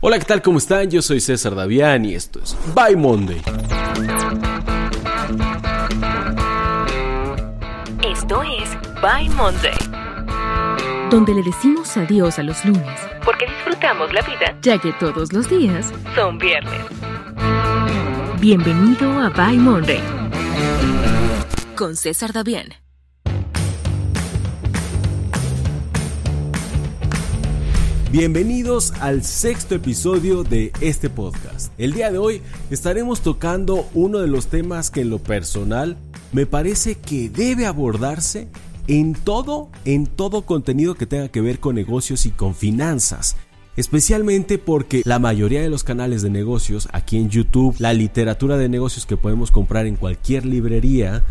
Hola, ¿qué tal? ¿Cómo están? Yo soy César Davián y esto es By Monday. Esto es By Monday, donde le decimos adiós a los lunes, porque disfrutamos la vida ya que todos los días son viernes. Bienvenido a By Monday con César Davián. Bienvenidos al sexto episodio de este podcast. El día de hoy estaremos tocando uno de los temas que en lo personal me parece que debe abordarse en todo, en todo contenido que tenga que ver con negocios y con finanzas. Especialmente porque la mayoría de los canales de negocios aquí en YouTube, la literatura de negocios que podemos comprar en cualquier librería,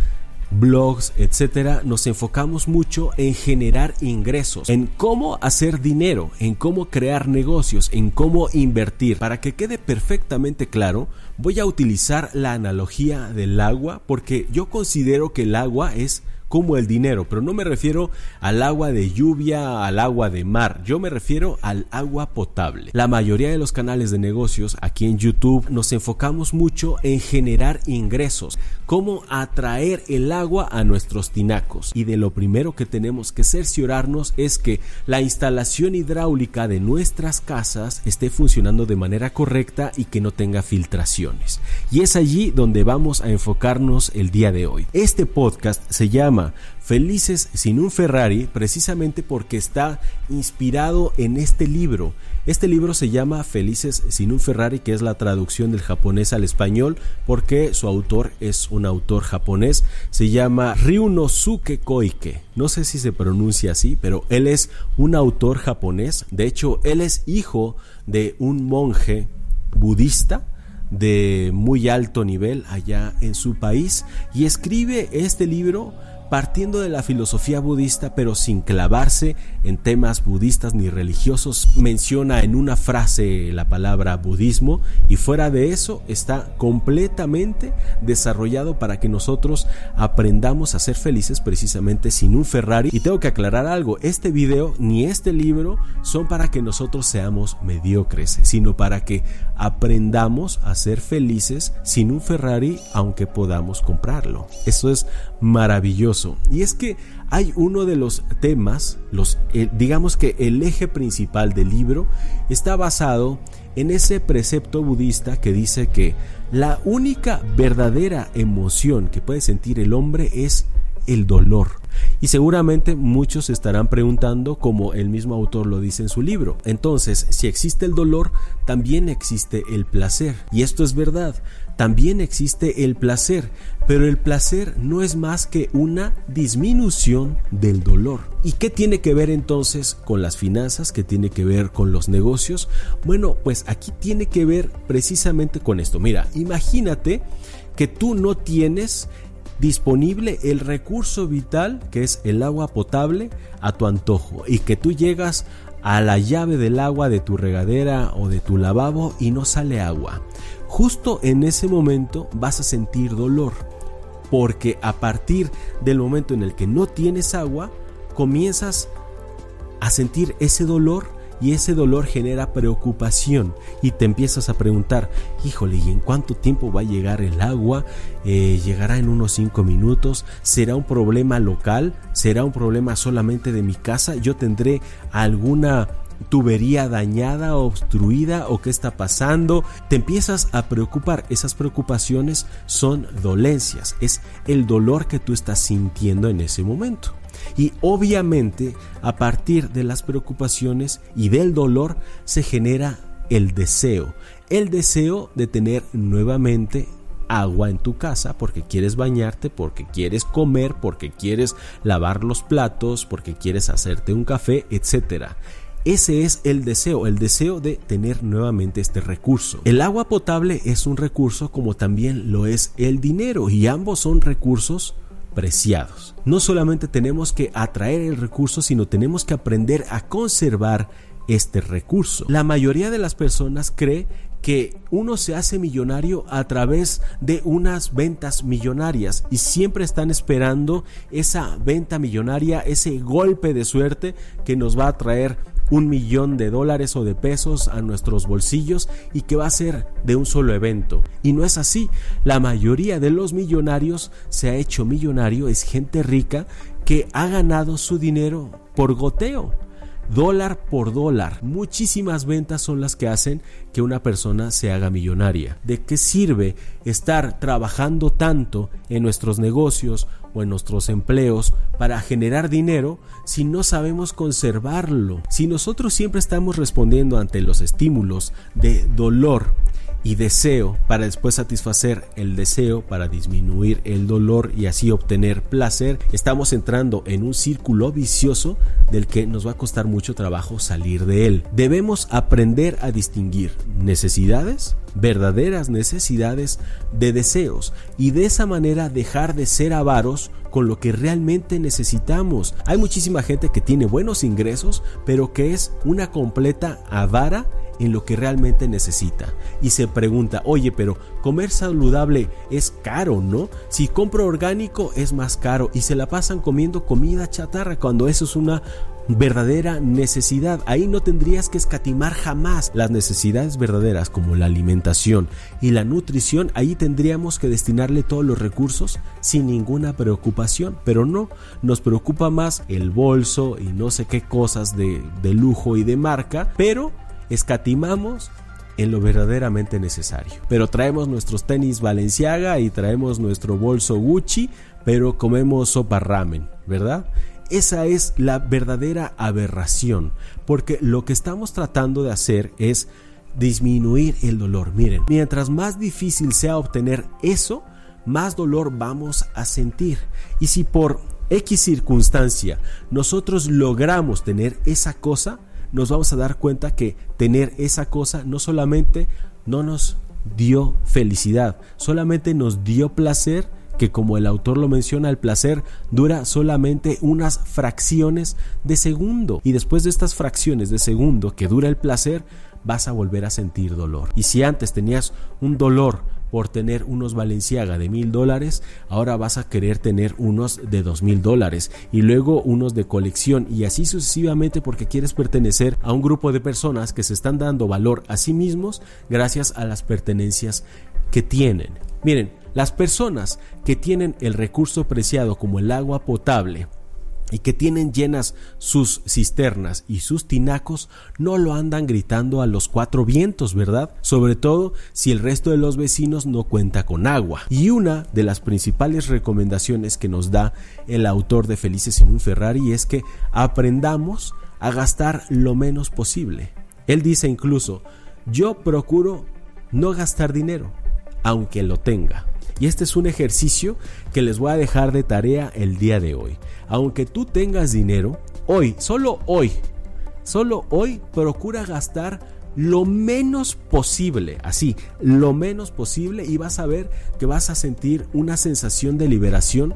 blogs, etcétera, nos enfocamos mucho en generar ingresos, en cómo hacer dinero, en cómo crear negocios, en cómo invertir. Para que quede perfectamente claro, voy a utilizar la analogía del agua porque yo considero que el agua es como el dinero, pero no me refiero al agua de lluvia, al agua de mar, yo me refiero al agua potable. La mayoría de los canales de negocios aquí en YouTube nos enfocamos mucho en generar ingresos, cómo atraer el agua a nuestros tinacos. Y de lo primero que tenemos que cerciorarnos es que la instalación hidráulica de nuestras casas esté funcionando de manera correcta y que no tenga filtraciones. Y es allí donde vamos a enfocarnos el día de hoy. Este podcast se llama Felices sin un Ferrari precisamente porque está inspirado en este libro. Este libro se llama Felices sin un Ferrari, que es la traducción del japonés al español, porque su autor es un autor japonés. Se llama Ryunosuke Koike. No sé si se pronuncia así, pero él es un autor japonés. De hecho, él es hijo de un monje budista de muy alto nivel allá en su país y escribe este libro partiendo de la filosofía budista pero sin clavarse en temas budistas ni religiosos. Menciona en una frase la palabra budismo y fuera de eso está completamente desarrollado para que nosotros aprendamos a ser felices precisamente sin un Ferrari. Y tengo que aclarar algo, este video ni este libro son para que nosotros seamos mediocres, sino para que aprendamos a ser felices sin un Ferrari aunque podamos comprarlo. Eso es maravilloso. Y es que hay uno de los temas, los, eh, digamos que el eje principal del libro está basado en ese precepto budista que dice que la única verdadera emoción que puede sentir el hombre es el dolor. Y seguramente muchos estarán preguntando como el mismo autor lo dice en su libro. Entonces, si existe el dolor, también existe el placer. Y esto es verdad, también existe el placer, pero el placer no es más que una disminución del dolor. ¿Y qué tiene que ver entonces con las finanzas? ¿Qué tiene que ver con los negocios? Bueno, pues aquí tiene que ver precisamente con esto. Mira, imagínate que tú no tienes disponible el recurso vital que es el agua potable a tu antojo y que tú llegas a la llave del agua de tu regadera o de tu lavabo y no sale agua. Justo en ese momento vas a sentir dolor porque a partir del momento en el que no tienes agua comienzas a sentir ese dolor y ese dolor genera preocupación y te empiezas a preguntar, híjole, ¿y en cuánto tiempo va a llegar el agua? Eh, ¿Llegará en unos 5 minutos? ¿Será un problema local? ¿Será un problema solamente de mi casa? ¿Yo tendré alguna tubería dañada, obstruida o qué está pasando, te empiezas a preocupar. Esas preocupaciones son dolencias, es el dolor que tú estás sintiendo en ese momento. Y obviamente a partir de las preocupaciones y del dolor se genera el deseo. El deseo de tener nuevamente agua en tu casa porque quieres bañarte, porque quieres comer, porque quieres lavar los platos, porque quieres hacerte un café, etc. Ese es el deseo, el deseo de tener nuevamente este recurso. El agua potable es un recurso como también lo es el dinero y ambos son recursos No solamente tenemos que atraer el recurso, sino tenemos que aprender a conservar este recurso. La mayoría de las personas cree que uno se hace millonario a través de unas ventas millonarias y siempre están esperando esa venta millonaria, ese golpe de suerte que nos va a traer un millón de dólares o de pesos a nuestros bolsillos y que va a ser de un solo evento. Y no es así. La mayoría de los millonarios se ha hecho millonario, es gente rica que ha ganado su dinero por goteo dólar por dólar. Muchísimas ventas son las que hacen que una persona se haga millonaria. ¿De qué sirve estar trabajando tanto en nuestros negocios o en nuestros empleos para generar dinero si no sabemos conservarlo? Si nosotros siempre estamos respondiendo ante los estímulos de dolor y deseo para después satisfacer el deseo para disminuir el dolor y así obtener placer, estamos entrando en un círculo vicioso del que nos va a costar mucho trabajo salir de él. Debemos aprender a distinguir necesidades, verdaderas necesidades de deseos y de esa manera dejar de ser avaros con lo que realmente necesitamos. Hay muchísima gente que tiene buenos ingresos, pero que es una completa avara en lo que realmente necesita. Y se pregunta, oye, pero comer saludable es caro, ¿no? Si compro orgánico es más caro y se la pasan comiendo comida chatarra cuando eso es una verdadera necesidad. Ahí no tendrías que escatimar jamás las necesidades verdaderas como la alimentación y la nutrición. Ahí tendríamos que destinarle todos los recursos sin ninguna preocupación. Pero no, nos preocupa más el bolso y no sé qué cosas de, de lujo y de marca. Pero escatimamos en lo verdaderamente necesario. Pero traemos nuestros tenis Valenciaga y traemos nuestro bolso Gucci, pero comemos sopa ramen, ¿verdad? Esa es la verdadera aberración, porque lo que estamos tratando de hacer es disminuir el dolor. Miren, mientras más difícil sea obtener eso, más dolor vamos a sentir. Y si por X circunstancia nosotros logramos tener esa cosa, nos vamos a dar cuenta que tener esa cosa no solamente no nos dio felicidad, solamente nos dio placer, que como el autor lo menciona, el placer dura solamente unas fracciones de segundo. Y después de estas fracciones de segundo que dura el placer, vas a volver a sentir dolor. Y si antes tenías un dolor por tener unos Valenciaga de mil dólares, ahora vas a querer tener unos de dos mil dólares y luego unos de colección y así sucesivamente porque quieres pertenecer a un grupo de personas que se están dando valor a sí mismos gracias a las pertenencias que tienen. Miren, las personas que tienen el recurso preciado como el agua potable, y que tienen llenas sus cisternas y sus tinacos, no lo andan gritando a los cuatro vientos, ¿verdad? Sobre todo si el resto de los vecinos no cuenta con agua. Y una de las principales recomendaciones que nos da el autor de Felices en un Ferrari es que aprendamos a gastar lo menos posible. Él dice incluso, yo procuro no gastar dinero, aunque lo tenga. Y este es un ejercicio que les voy a dejar de tarea el día de hoy. Aunque tú tengas dinero, hoy, solo hoy, solo hoy procura gastar lo menos posible, así, lo menos posible y vas a ver que vas a sentir una sensación de liberación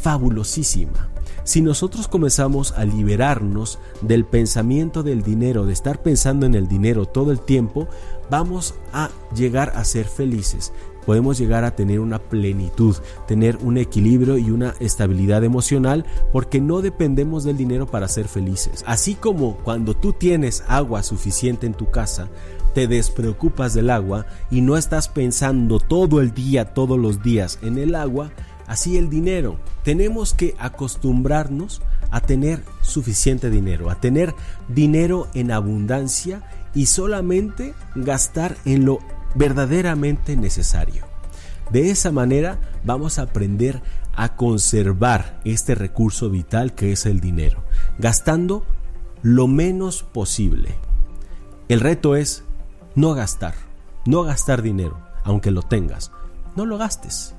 fabulosísima. Si nosotros comenzamos a liberarnos del pensamiento del dinero, de estar pensando en el dinero todo el tiempo, vamos a llegar a ser felices podemos llegar a tener una plenitud, tener un equilibrio y una estabilidad emocional porque no dependemos del dinero para ser felices. Así como cuando tú tienes agua suficiente en tu casa, te despreocupas del agua y no estás pensando todo el día, todos los días en el agua, así el dinero. Tenemos que acostumbrarnos a tener suficiente dinero, a tener dinero en abundancia y solamente gastar en lo verdaderamente necesario. De esa manera vamos a aprender a conservar este recurso vital que es el dinero, gastando lo menos posible. El reto es no gastar, no gastar dinero, aunque lo tengas. No lo gastes,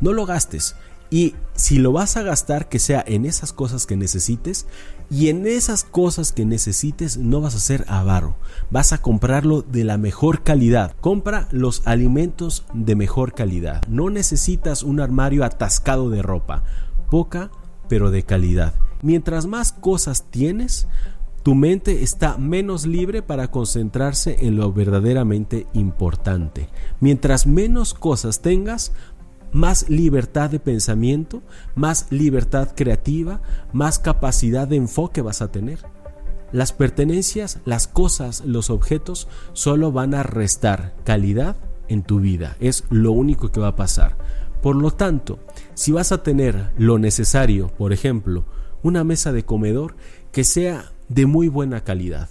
no lo gastes. Y si lo vas a gastar, que sea en esas cosas que necesites. Y en esas cosas que necesites no vas a ser avaro. Vas a comprarlo de la mejor calidad. Compra los alimentos de mejor calidad. No necesitas un armario atascado de ropa. Poca, pero de calidad. Mientras más cosas tienes, tu mente está menos libre para concentrarse en lo verdaderamente importante. Mientras menos cosas tengas, más libertad de pensamiento, más libertad creativa, más capacidad de enfoque vas a tener. las pertenencias, las cosas, los objetos solo van a restar calidad en tu vida. Es lo único que va a pasar. Por lo tanto, si vas a tener lo necesario, por ejemplo, una mesa de comedor que sea de muy buena calidad,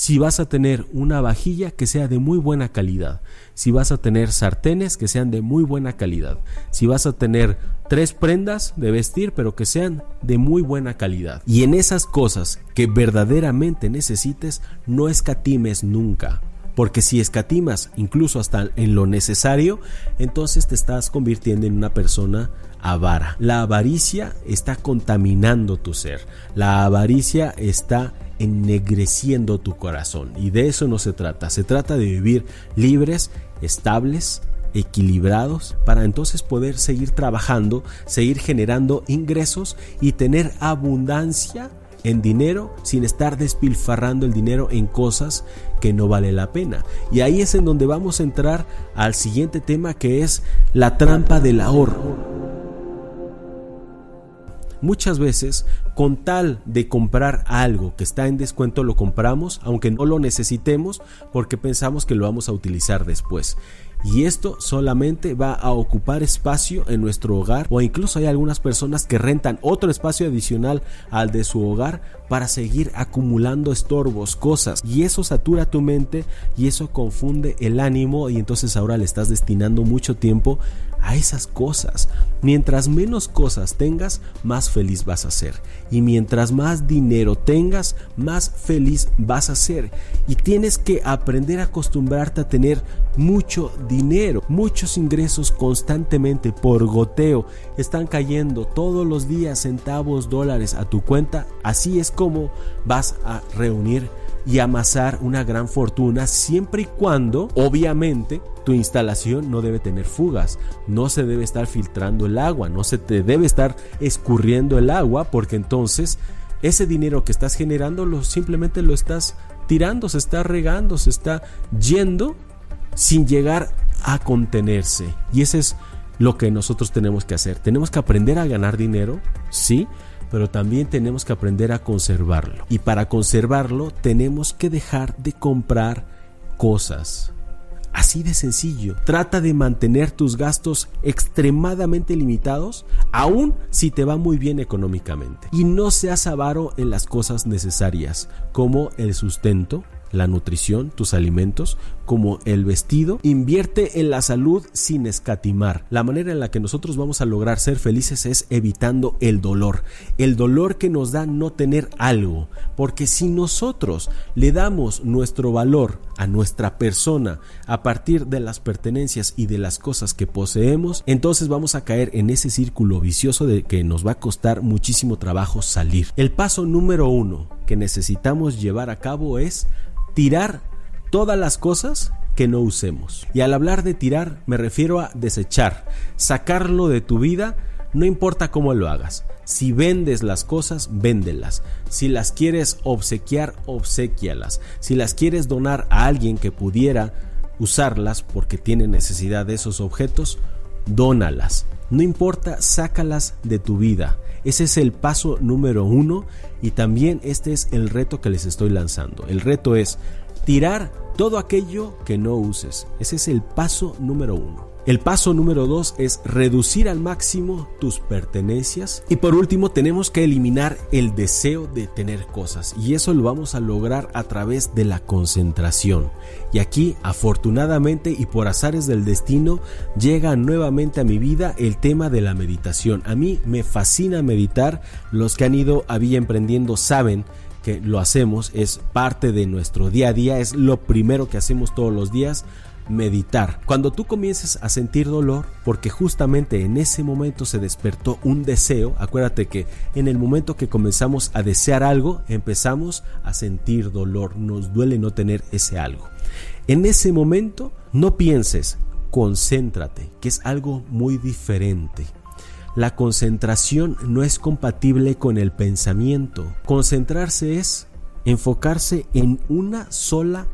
si vas a tener una vajilla que sea de muy buena calidad, si vas a tener sartenes que sean de muy buena calidad, si vas a tener tres prendas de vestir pero que sean de muy buena calidad. Y en esas cosas que verdaderamente necesites, no escatimes nunca. Porque si escatimas incluso hasta en lo necesario, entonces te estás convirtiendo en una persona avara. La avaricia está contaminando tu ser. La avaricia está ennegreciendo tu corazón. Y de eso no se trata. Se trata de vivir libres, estables, equilibrados para entonces poder seguir trabajando, seguir generando ingresos y tener abundancia en dinero sin estar despilfarrando el dinero en cosas que no vale la pena. Y ahí es en donde vamos a entrar al siguiente tema que es la trampa del ahorro. Muchas veces, con tal de comprar algo que está en descuento, lo compramos, aunque no lo necesitemos, porque pensamos que lo vamos a utilizar después y esto solamente va a ocupar espacio en nuestro hogar o incluso hay algunas personas que rentan otro espacio adicional al de su hogar para seguir acumulando estorbos, cosas y eso satura tu mente y eso confunde el ánimo y entonces ahora le estás destinando mucho tiempo a esas cosas. Mientras menos cosas tengas, más feliz vas a ser. Y mientras más dinero tengas, más feliz vas a ser. Y tienes que aprender a acostumbrarte a tener mucho dinero, muchos ingresos constantemente por goteo. Están cayendo todos los días centavos, dólares a tu cuenta. Así es como vas a reunir y amasar una gran fortuna siempre y cuando, obviamente, tu instalación no debe tener fugas, no se debe estar filtrando el agua, no se te debe estar escurriendo el agua porque entonces ese dinero que estás generando lo, simplemente lo estás tirando, se está regando, se está yendo sin llegar a contenerse. Y ese es lo que nosotros tenemos que hacer. Tenemos que aprender a ganar dinero, sí, pero también tenemos que aprender a conservarlo. Y para conservarlo tenemos que dejar de comprar cosas. Así de sencillo. Trata de mantener tus gastos extremadamente limitados, aun si te va muy bien económicamente. Y no seas avaro en las cosas necesarias, como el sustento, la nutrición, tus alimentos, como el vestido. Invierte en la salud sin escatimar. La manera en la que nosotros vamos a lograr ser felices es evitando el dolor. El dolor que nos da no tener algo. Porque si nosotros le damos nuestro valor a nuestra persona a partir de las pertenencias y de las cosas que poseemos, entonces vamos a caer en ese círculo vicioso de que nos va a costar muchísimo trabajo salir. El paso número uno que necesitamos llevar a cabo es tirar todas las cosas que no usemos. Y al hablar de tirar me refiero a desechar, sacarlo de tu vida, no importa cómo lo hagas. Si vendes las cosas, véndelas. Si las quieres obsequiar, obsequialas. Si las quieres donar a alguien que pudiera usarlas porque tiene necesidad de esos objetos, dónalas. No importa, sácalas de tu vida. Ese es el paso número uno y también este es el reto que les estoy lanzando. El reto es tirar todo aquello que no uses. Ese es el paso número uno. El paso número dos es reducir al máximo tus pertenencias. Y por último tenemos que eliminar el deseo de tener cosas. Y eso lo vamos a lograr a través de la concentración. Y aquí afortunadamente y por azares del destino llega nuevamente a mi vida el tema de la meditación. A mí me fascina meditar. Los que han ido a Villa Emprendiendo saben que lo hacemos, es parte de nuestro día a día, es lo primero que hacemos todos los días meditar. Cuando tú comiences a sentir dolor, porque justamente en ese momento se despertó un deseo, acuérdate que en el momento que comenzamos a desear algo, empezamos a sentir dolor, nos duele no tener ese algo. En ese momento, no pienses, concéntrate, que es algo muy diferente. La concentración no es compatible con el pensamiento. Concentrarse es enfocarse en una sola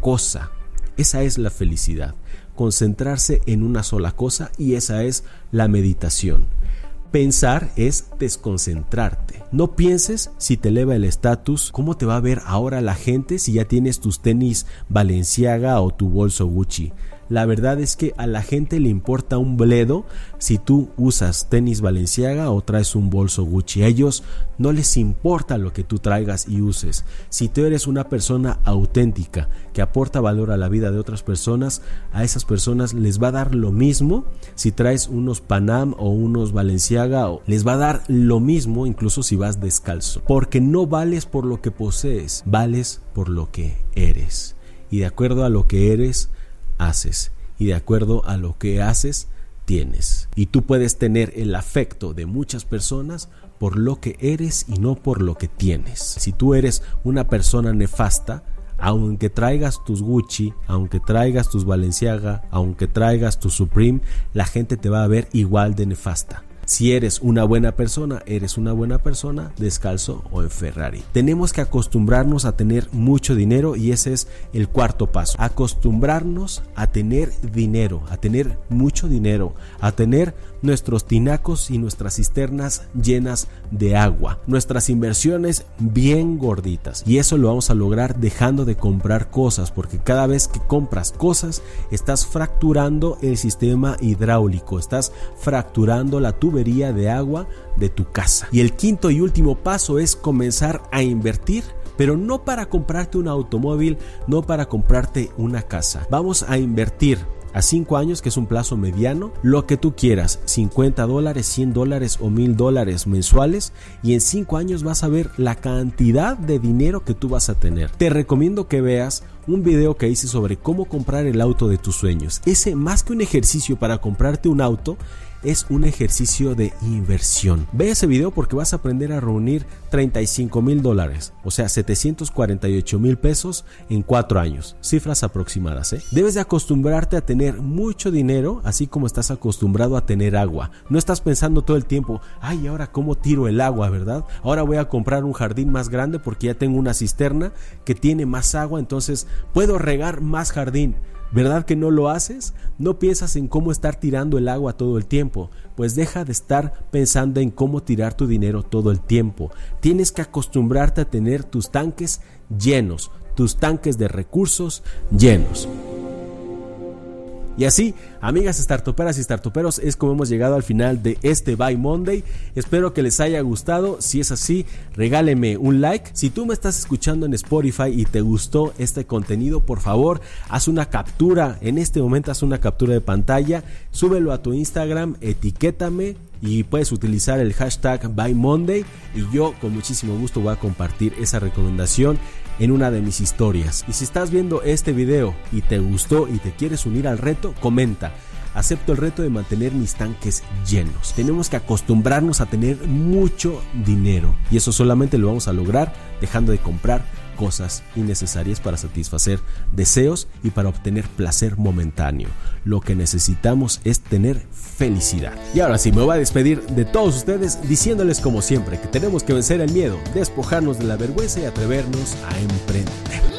cosa. Esa es la felicidad, concentrarse en una sola cosa y esa es la meditación. Pensar es desconcentrarte. No pienses si te eleva el estatus, cómo te va a ver ahora la gente si ya tienes tus tenis Balenciaga o tu bolso Gucci. La verdad es que a la gente le importa un bledo si tú usas tenis Valenciaga o traes un bolso Gucci. A ellos no les importa lo que tú traigas y uses. Si tú eres una persona auténtica que aporta valor a la vida de otras personas, a esas personas les va a dar lo mismo si traes unos Panam o unos Valenciaga o les va a dar lo mismo incluso si vas descalzo. Porque no vales por lo que posees, vales por lo que eres. Y de acuerdo a lo que eres, y de acuerdo a lo que haces, tienes. Y tú puedes tener el afecto de muchas personas por lo que eres y no por lo que tienes. Si tú eres una persona nefasta, aunque traigas tus Gucci, aunque traigas tus Balenciaga, aunque traigas tu Supreme, la gente te va a ver igual de nefasta. Si eres una buena persona, eres una buena persona descalzo o en Ferrari. Tenemos que acostumbrarnos a tener mucho dinero y ese es el cuarto paso. Acostumbrarnos a tener dinero, a tener mucho dinero, a tener nuestros tinacos y nuestras cisternas llenas de agua, nuestras inversiones bien gorditas. Y eso lo vamos a lograr dejando de comprar cosas, porque cada vez que compras cosas estás fracturando el sistema hidráulico, estás fracturando la tubería de agua de tu casa. Y el quinto y último paso es comenzar a invertir pero no para comprarte un automóvil, no para comprarte una casa. Vamos a invertir a 5 años, que es un plazo mediano, lo que tú quieras, 50 dólares, 100 dólares o 1000 dólares mensuales y en 5 años vas a ver la cantidad de dinero que tú vas a tener. Te recomiendo que veas un video que hice sobre cómo comprar el auto de tus sueños. Ese más que un ejercicio para comprarte un auto, es un ejercicio de inversión. Ve ese video porque vas a aprender a reunir 35 mil dólares, o sea, 748 mil pesos en cuatro años. Cifras aproximadas, ¿eh? Debes de acostumbrarte a tener mucho dinero, así como estás acostumbrado a tener agua. No estás pensando todo el tiempo, ay, ahora cómo tiro el agua, ¿verdad? Ahora voy a comprar un jardín más grande porque ya tengo una cisterna que tiene más agua, entonces puedo regar más jardín. ¿Verdad que no lo haces? No piensas en cómo estar tirando el agua todo el tiempo, pues deja de estar pensando en cómo tirar tu dinero todo el tiempo. Tienes que acostumbrarte a tener tus tanques llenos, tus tanques de recursos llenos. Y así, amigas startuperas y startuperos, es como hemos llegado al final de este Buy Monday. Espero que les haya gustado. Si es así, regáleme un like. Si tú me estás escuchando en Spotify y te gustó este contenido, por favor, haz una captura. En este momento haz una captura de pantalla, súbelo a tu Instagram, etiquétame y puedes utilizar el hashtag Buy Monday y yo con muchísimo gusto voy a compartir esa recomendación en una de mis historias. Y si estás viendo este video y te gustó y te quieres unir al reto, comenta. Acepto el reto de mantener mis tanques llenos. Tenemos que acostumbrarnos a tener mucho dinero y eso solamente lo vamos a lograr dejando de comprar cosas innecesarias para satisfacer deseos y para obtener placer momentáneo. Lo que necesitamos es tener felicidad. Y ahora sí, me voy a despedir de todos ustedes diciéndoles como siempre que tenemos que vencer el miedo, despojarnos de la vergüenza y atrevernos a emprender.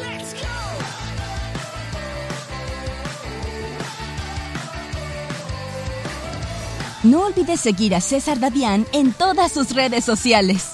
No olvides seguir a César Dadián en todas sus redes sociales.